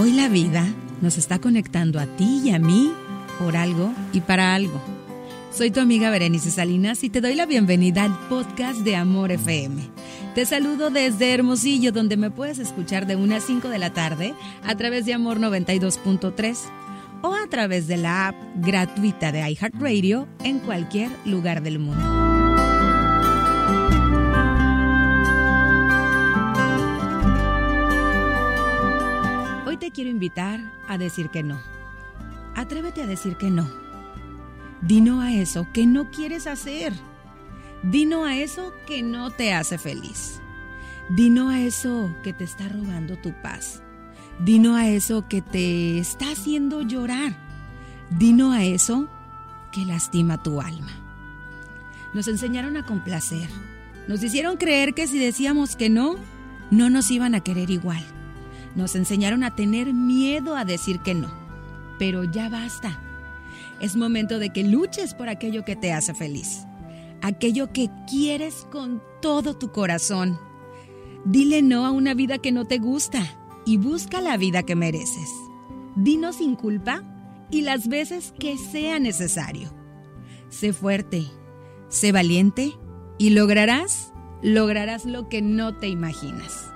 Hoy la vida nos está conectando a ti y a mí por algo y para algo. Soy tu amiga Berenice Salinas y te doy la bienvenida al podcast de Amor FM. Te saludo desde Hermosillo, donde me puedes escuchar de 1 a 5 de la tarde a través de Amor 92.3 o a través de la app gratuita de iHeartRadio en cualquier lugar del mundo. Quiero invitar a decir que no. Atrévete a decir que no. Dino a eso que no quieres hacer. Dino a eso que no te hace feliz. Dino a eso que te está robando tu paz. Dino a eso que te está haciendo llorar. Dino a eso que lastima tu alma. Nos enseñaron a complacer. Nos hicieron creer que si decíamos que no, no nos iban a querer igual. Nos enseñaron a tener miedo a decir que no. Pero ya basta. Es momento de que luches por aquello que te hace feliz. Aquello que quieres con todo tu corazón. Dile no a una vida que no te gusta y busca la vida que mereces. Dinos sin culpa y las veces que sea necesario. Sé fuerte, sé valiente y lograrás, lograrás lo que no te imaginas.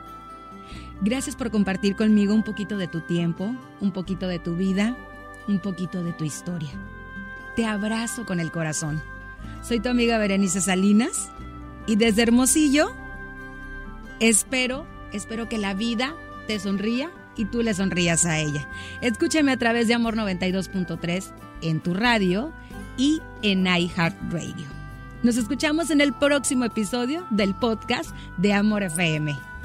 Gracias por compartir conmigo un poquito de tu tiempo, un poquito de tu vida, un poquito de tu historia. Te abrazo con el corazón. Soy tu amiga Berenice Salinas y desde Hermosillo espero, espero que la vida te sonría y tú le sonrías a ella. Escúchame a través de Amor 92.3 en tu radio y en iHeartRadio. Nos escuchamos en el próximo episodio del podcast de Amor FM.